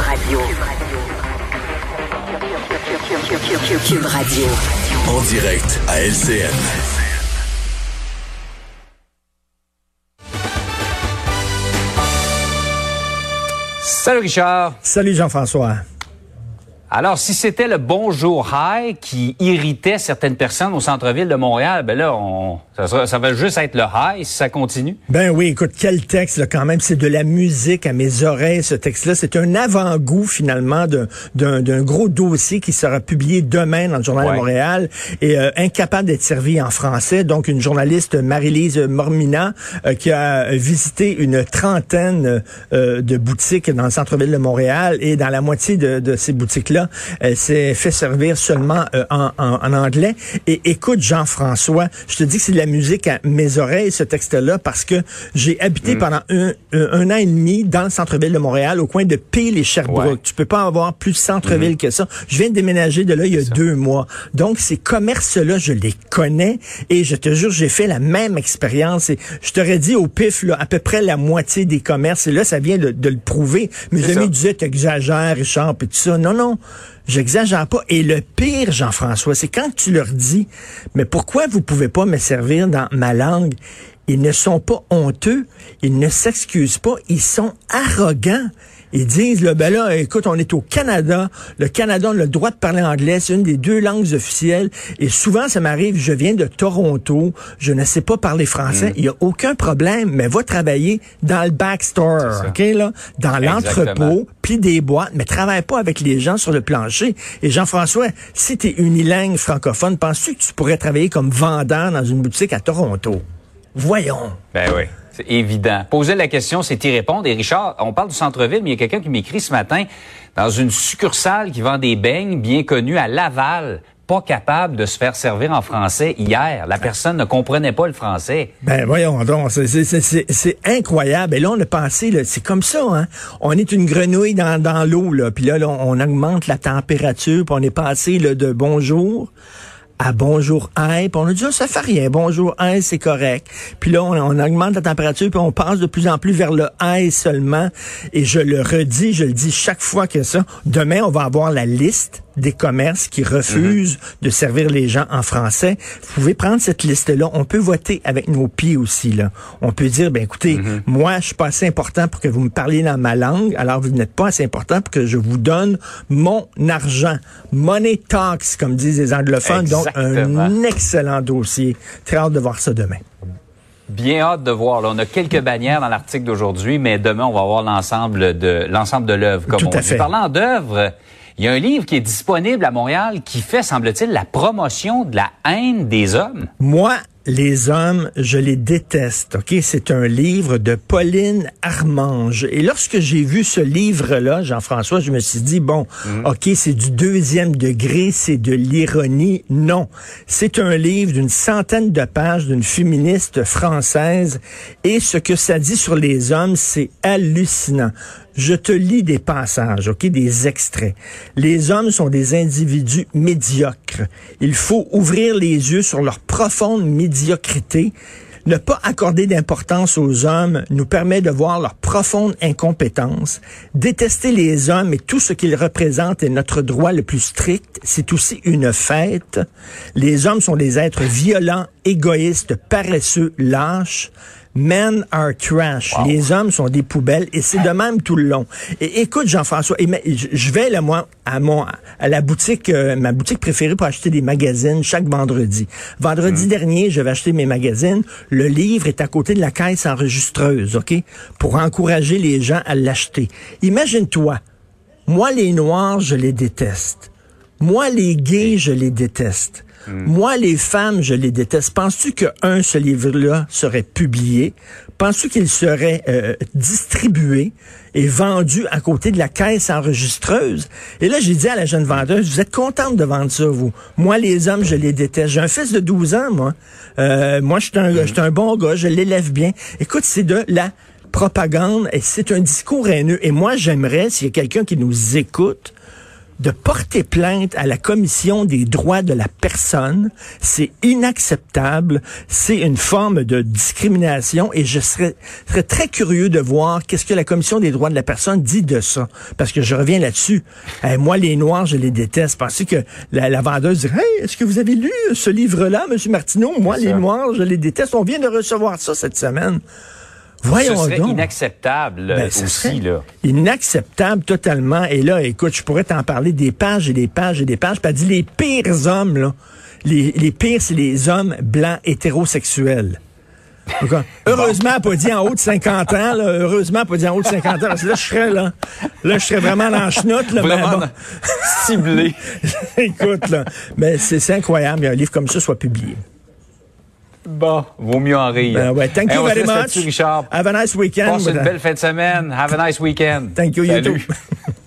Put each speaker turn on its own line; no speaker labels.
Radio. Cube Radio.
En direct à LCN.
Salut Richard.
Salut Jean-François.
Alors, si c'était le bonjour high qui irritait certaines personnes au centre-ville de Montréal, ben là, on, ça, ça, va juste être le high si ça continue?
Ben oui, écoute, quel texte là, quand même. C'est de la musique à mes oreilles, ce texte-là. C'est un avant-goût finalement d'un gros dossier qui sera publié demain dans le Journal de Montréal et euh, incapable d'être servi en français. Donc, une journaliste, Marie-Lise Mormina, euh, qui a visité une trentaine euh, de boutiques dans le centre-ville de Montréal et dans la moitié de, de ces boutiques-là, elle s'est fait servir seulement en, anglais. Et écoute, Jean-François, je te dis que c'est de la musique à mes oreilles, ce texte-là, parce que j'ai habité mm. pendant un, an et demi dans le centre-ville de Montréal, au coin de Peel et Sherbrooke. Tu peux pas avoir plus centre-ville mm-hmm. que ça. Je viens de déménager de là il y a deux mois. Donc, ces commerces-là, je les connais et je te jure, j'ai fait la même expérience. Et je t'aurais dit au pif, là, à peu près la moitié des commerces. Et là, ça vient de, le prouver. Mes amis disaient, t'exagères, Richard, et tout ça. Non, non. J'exagère pas. Et le pire, Jean-François, c'est quand tu leur dis, mais pourquoi vous pouvez pas me servir dans ma langue? Ils ne sont pas honteux, ils ne s'excusent pas, ils sont arrogants. Ils disent, là, ben là, écoute, on est au Canada. Le Canada a le droit de parler anglais. C'est une des deux langues officielles. Et souvent, ça m'arrive, je viens de Toronto. Je ne sais pas parler français. Mm. Il n'y a aucun problème, mais va travailler dans le backstore, OK, là? Dans l'entrepôt, puis des boîtes, mais travaille pas avec les gens sur le plancher. Et Jean-François, si tu es unilingue francophone, penses-tu que tu pourrais travailler comme vendeur dans une boutique à Toronto? Voyons.
Ben oui. Évident. Poser la question, c'est y répondre. Et Richard, on parle du centre-ville, mais il y a quelqu'un qui m'écrit ce matin dans une succursale qui vend des beignes bien connue à Laval pas capable de se faire servir en français hier. La personne ne comprenait pas le français.
Ben voyons donc, c'est incroyable. Et là, on a pensé, c'est comme ça. Hein? On est une grenouille dans, dans l'eau, là. puis là, on augmente la température, puis on est passé là, de bonjour à bonjour Hi, puis on a dit, ah, ça fait rien, bonjour Hi, c'est correct. Puis là, on, augmente la température, puis on passe de plus en plus vers le Hi seulement. Et je le redis, je le dis chaque fois que ça. Demain, on va avoir la liste des commerces qui refusent mhm. de servir les gens en français. Vous pouvez prendre cette liste-là. On peut voter avec nos pieds aussi. Là. On peut dire, ben écoutez, mhm. moi, je suis pas assez important pour que vous me parliez dans ma langue, alors vous n'êtes pas assez important pour que je vous donne mon argent. Money talks, comme disent les anglophones. Donc, un excellent dossier. Très hâte de voir ça demain.
Bien hâte de voir. on a quelques bannières dans l'article d'aujourd'hui, mais demain, on va voir l'ensemble de l'ensemble de l'œuvre. Comme
Tout
on
à fait.
Parlant d'œuvre, il y a un livre qui est disponible à Montréal qui fait, semble-t-il, la promotion de la haine des hommes.
Moi, les hommes, je les déteste. Ok, c'est un livre de Pauline Armange. Et lorsque j'ai vu ce livre-là, Jean-François, je me suis dit bon, mhm. ok, c'est du deuxième degré, c'est de l'ironie. Non, c'est un livre d'une centaine de pages d'une féministe française. Et ce que ça dit sur les hommes, c'est hallucinant. Je te lis des passages, ok, des extraits. Les hommes sont des individus médiocres. Il faut ouvrir les yeux sur leur profonde médiocrité. Ne pas accorder d'importance aux hommes nous permet de voir leur profonde incompétence. Détester les hommes et tout ce qu'ils représentent est notre droit le plus strict. C'est aussi une fête. Les hommes sont des êtres violents, égoïstes, paresseux, lâches. Men are trash. Les hommes sont des poubelles et c'est de même tout le long. Et écoute, Jean-François, je vais là, moi, à mon, à la boutique, euh, ma boutique préférée pour acheter des magazines chaque vendredi. Vendredi hmm. dernier, je vais acheter mes magazines. Le livre est à côté de la caisse enregistreuse, OK? Pour encourager les gens à l'acheter. Imagine-toi. Moi, les Noirs, je les déteste. Moi, les gays, je les déteste. Hmm. Moi, les femmes, je les déteste. Penses-tu que un, ce livre-là serait publié? Penses-tu qu'il serait euh, distribué et vendu à côté de la caisse enregistreuse? Et là, j'ai dit à la jeune vendeuse, vous êtes contente de vendre ça, vous? Moi, les hommes, je les déteste. J'ai un fils de 12 ans, moi. Euh, moi, je suis un, hmm. un bon gars, je l'élève bien. Écoute, c'est de la propagande et c'est un discours haineux. Et moi, j'aimerais, s'il y a quelqu'un qui nous écoute, de porter plainte à la Commission des droits de la personne. C'est inacceptable. C'est une forme de discrimination et je serais, serais très curieux de voir qu'est-ce que la Commission des droits de la personne dit de ça. Parce que je reviens là-dessus. Eh, moi, les Noirs, je les déteste. Pensez que la, la vendeuse dirait, hey, est-ce que vous avez lu ce livre-là, Monsieur Martineau? Moi, les Noirs, je les déteste. On vient de recevoir ça cette semaine. Voyons
ce serait
donc.
inacceptable
Ben,
aussi. Là.
Inacceptable totalement. Et là, écoute, je pourrais t'en parler des pages et des pages et des pages. Elle dit les pires hommes, là. Les, les pires, c'est les hommes blancs hétérosexuels. Donc, heureusement, pas dit en haut de 50 ans, là. Heureusement, pas dit en haut de 50 ans. Parce que là, je serais, là. Là, je serais vraiment dans la chenoute, là.
Vraiment
bon.
ciblé.
écoute, là. Mais c'est incroyable qu'un livre comme ça soit publié.
Bon, vaut mieux en rire.
Ben ouais, thank
Hey,
you
se
very much.
Richard.
Have a nice weekend.
Passe une belle fin de semaine. Have a nice weekend.
Thank you, you
Salut.
too.